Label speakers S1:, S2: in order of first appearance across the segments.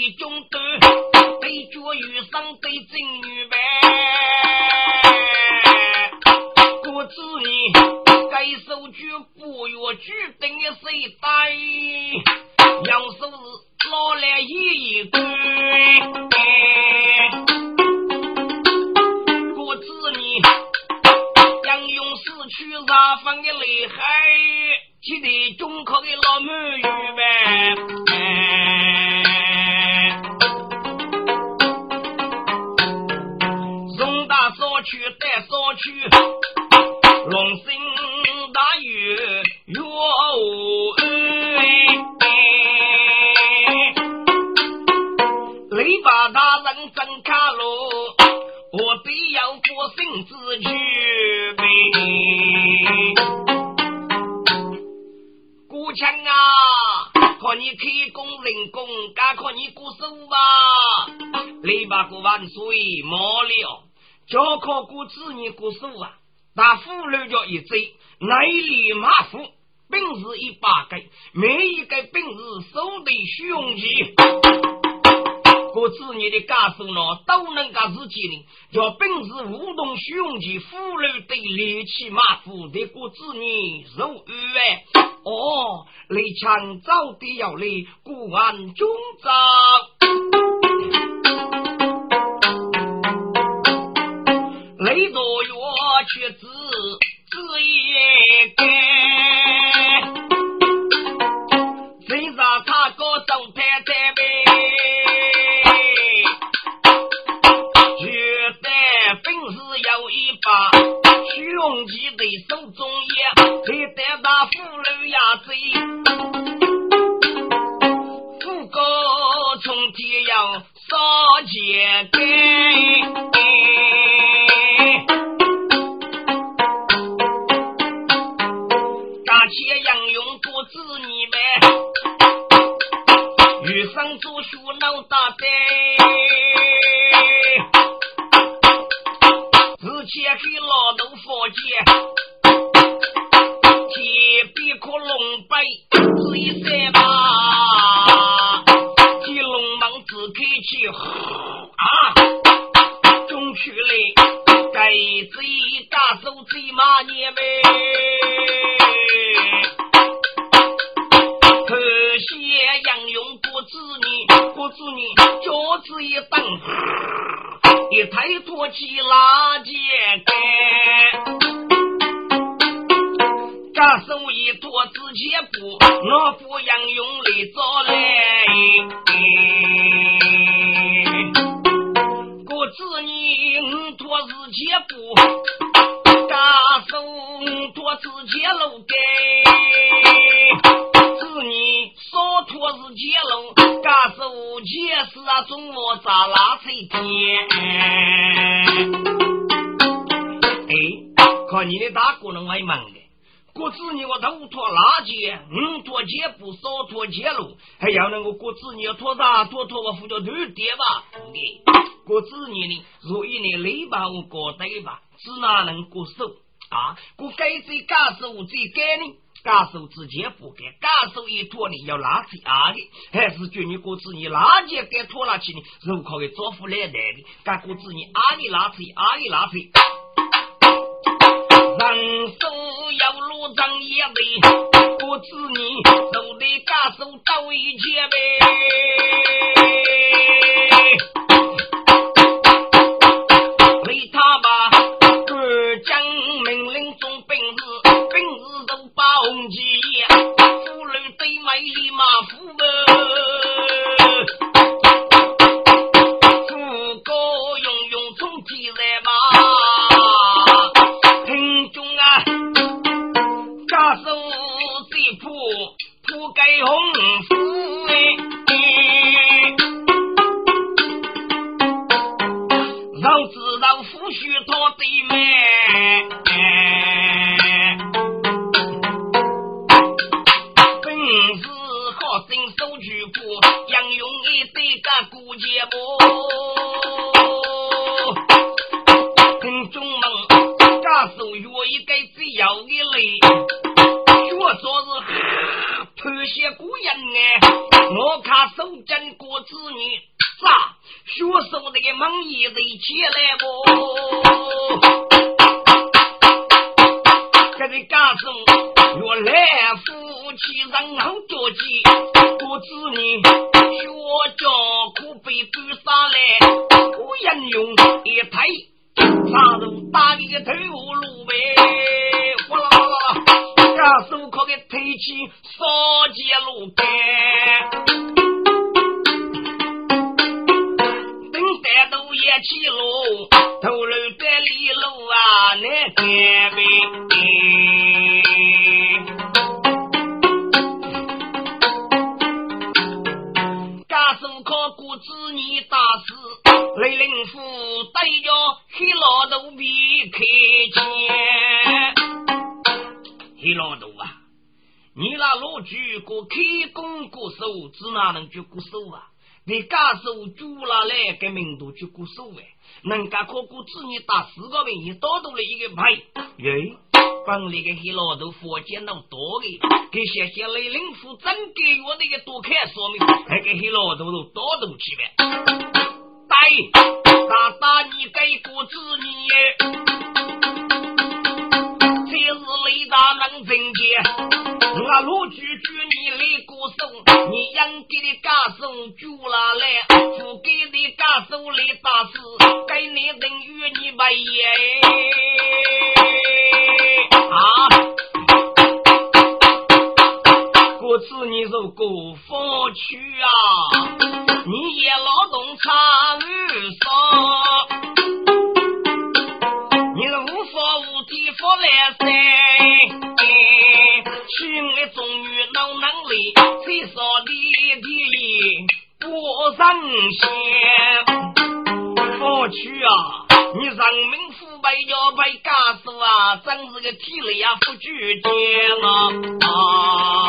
S1: 打一个，写一手把体中断，对脚遇上对正女教考过子女鼓手啊，打妇女叫一嘴，内力马虎，本事一把个，每一个本事手得雄气。过子女的家属呢，都能干自己呢，叫本事无动雄气，妇女对力气马虎的过子女受辱哎。哦，雷强早的要来，古安中招。雷多月却只只一个，先给老头佛姐，这手一拖直接步，我扶杨勇来找来。我知你五拖直接步，大手拖直接路给。是你少拖是接龙，干手结是啊，中午咋拉水天？哎，看你的大姑娘还忙的，过子你我头拖拉结，五拖结布，少拖结路，还要那个过子你拖啥？拖拖我扶着头爹吧？哎，过子你呢？所以呢，累把我过对吧？只哪能过手啊？过该谁干手最该呢？家手之前不该，家手一拖你要拉起阿的，还是叫你果子你拉起该拖拉起呢？如可给招呼来来的，该果子你阿里拉起阿里拉起，人手要路张也得，不知你走得家手到一切呗，为他吧，官将命令中本事。把红旗，妇女对美丽马夫步，杨勇一对个顾节目，听众们，家手约一个只要的嘞，学着是偷些古人哎，我看手真过子女，啥学手那个忙也得起来不？这个家中原来夫妻人好着急，子女学教苦被丢杀来，古人用一抬，杀入打你个头颅呗。家手可给推起烧结路干，等待都也起路，头路在里路啊，难干举过开工过手，只哪能去过手啊？你家手住了来，给民都去过手哎，人家可过子女打四个人，也多多了一个牌耶。帮那个黑老头佛见到多的，给谢谢雷灵府真给我那个多看说明，那个黑老头都多动起来。大大大，你给过子女。大能正见，我陆举举你来过手，你应给的家手举了来，不给的家手来打死，给你等于你白眼啊！过次你是过风去啊，你也劳动参与少。你人民腐败要被干死啊！真是个体力啊，不举天啊！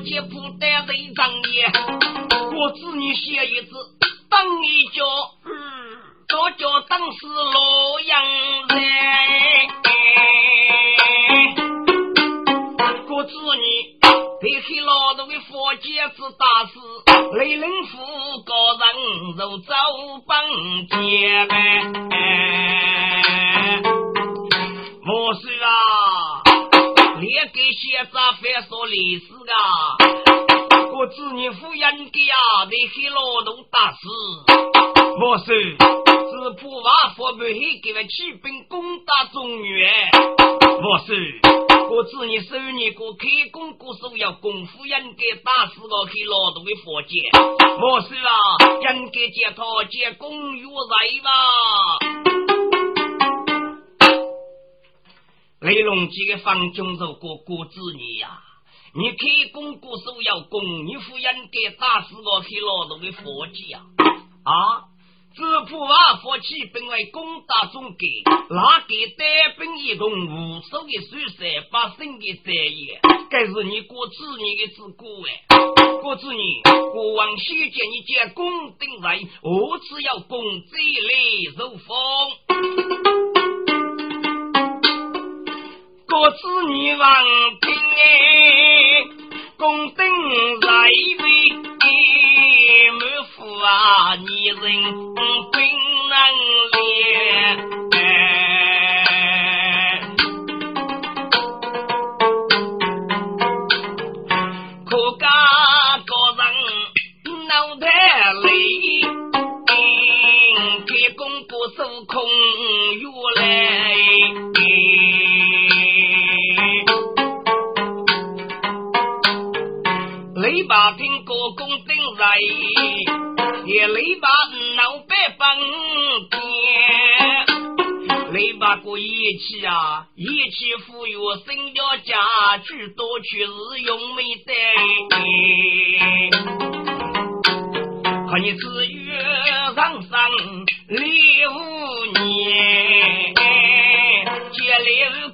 S1: 啥佛节不得为长业，过子女写一字当一脚。我叫当是洛阳人，我子女被黑老头的佛姐子打死，雷人府高人就走本街呗。莫说啊，连给写杂反说历史啊，个子女夫人给啊被黑劳动打死，莫说。是普瓦佛不黑给了骑兵攻打中原，我是我知你手你个开工过手要功夫应该打死个黑劳动的佛界，我是啊，应该接他接公约来吧。雷龙几个方中走过过子女呀，你开工过手要功，你夫应该打死个黑劳动的佛姐呀，啊！自普瓦佛起本为攻打中国，哪给单兵一同无数的水山百姓的战役，该是你国子女的之过哎！国子女，国王先见你将功顶在，我只要攻这里受封。国子女王听哎，功顶在位。满腹啊，女人本能练，可家个人脑袋累，开工不受空一起啊，一起富裕，身家家具多去日用没得。看你子月上上立五年，接了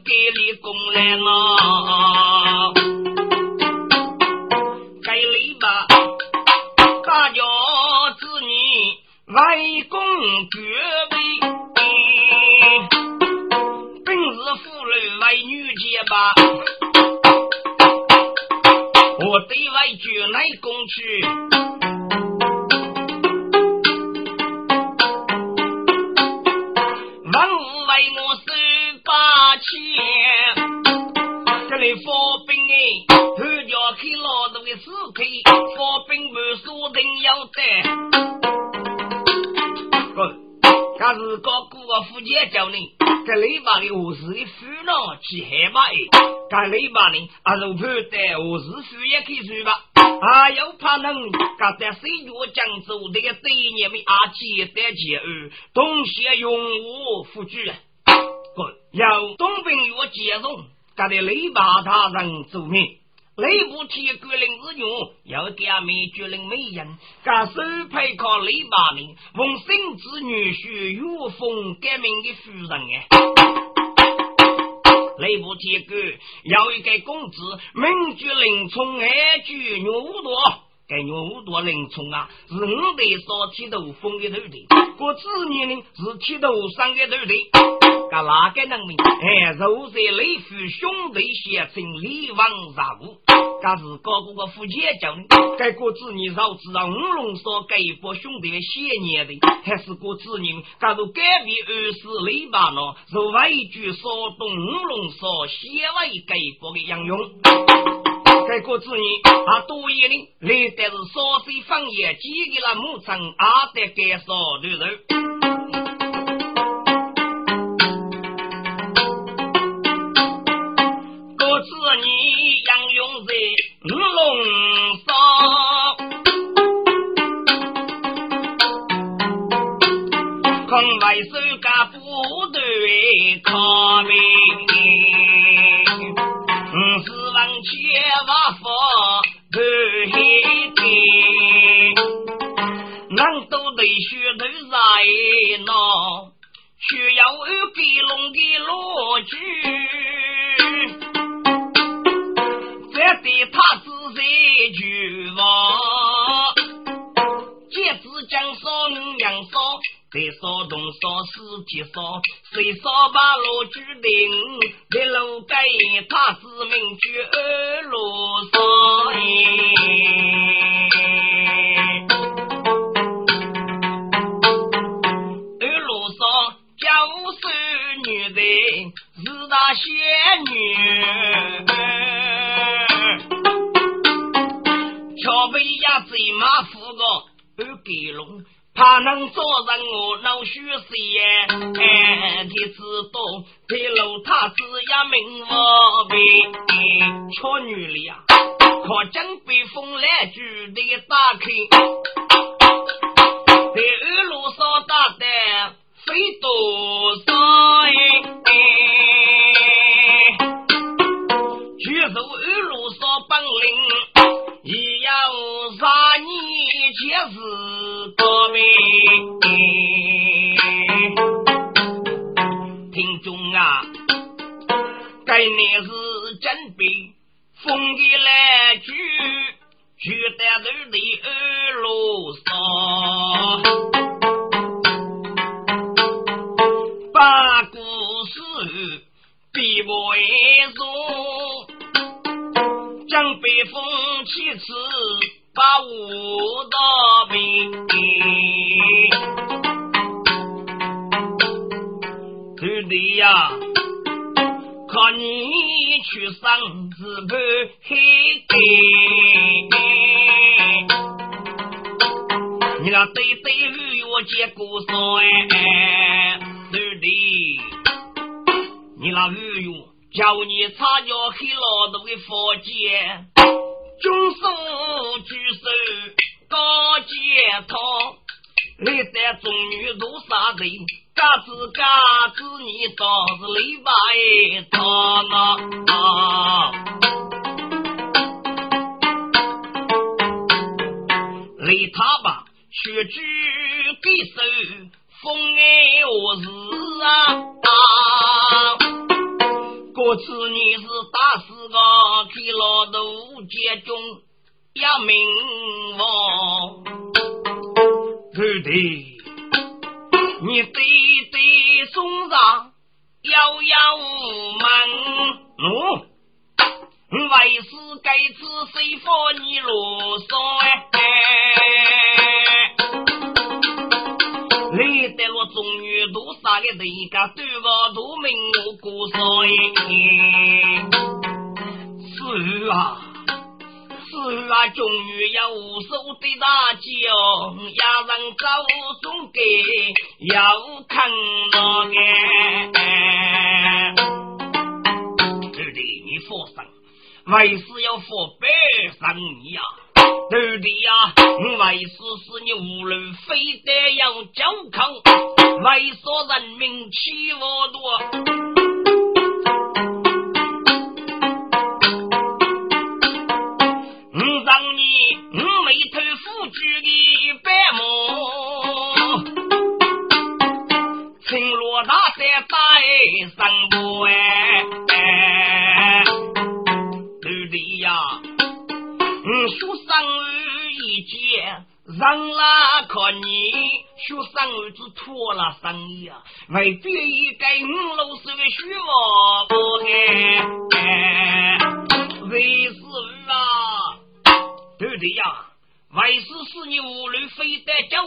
S1: 给你供来嘛，该雷吧，大家子女外公绝。吧，我对外举来攻去，万物为我手把钱，这里发兵哎，后家开老多的死开，发兵不说定要得，哥，他是个古个福建叫你。这雷巴的何时的富呢？去海巴哎！干雷巴呢？啊，如判的何时富也可以去吧？啊，又怕能干在水月江州那个对年们啊，接待接二，东西用武辅助。不，有东兵越接送，干的雷巴大人做面。雷部铁骨令日用，要给俺美绝令美人，干手配靠雷把呢，奉生子女婿岳峰革命的夫人哎。雷部铁骨要一个公子，名绝令从爱居牛多。该牛五多林冲啊，是五代烧铁头风的头的，过子女呢是铁头上的头的，噶哪个能明？哎，肉在雷府兄弟写成李王杀物，噶是高过个福建教的，该过子女绕子让五龙烧给波兄弟写年的，还是过子女，噶如改变二十雷巴呢？是外句烧动五龙烧写外给波的杨勇。该国子女啊，多一人来的是烧水方言，几个了牧场阿得该烧的人。手干部队抗命。五十万千万佛不黑的，难都得学头在那，需要有给龙的逻辑，这对他是谁句话？戒指将少娘少。谁烧东烧西去烧，谁烧把路举定，在路盖他是名居二路上。二路上教授女的是大仙女，桥北呀最马虎个二给龙。怕能做人，我脑虚死耶！哎，你知道这路他只要命我病，巧女里啊，靠江北风来住的打开，在二路上打的飞多少哎？据说二路上本领，你结实。我们听众啊，该年是真被风的来句，举得头的二路上，把故事比为说，将北风起次。把武道兵，徒弟呀，看你去上日本黑的，你那对对与我结过说哎，徒弟，你那语言叫你擦脚黑老多的佛剑。军手举手高肩头，历代中女如杀人，嘎子嘎子，你倒是礼拜他呢？雷他吧，学举给手，封爱我是啊！过次你是打死个给老头接中要命哦，徒弟。你对对送上遥遥无门，嗯，为师该次谁放你啰嗦哎？于多杀个人家，对我多命我过少哎，是啊。是啊，终于要无数的大酒，要人早送给要看那个。对的，你放心，为师要佛百生你呀。对的呀，为师是你无论非得要交抗，为所人民欺我多。三步儿子脱了生意啊，为别一给五六十个学我哎，为师啊，对的呀，为师是你无论非得教。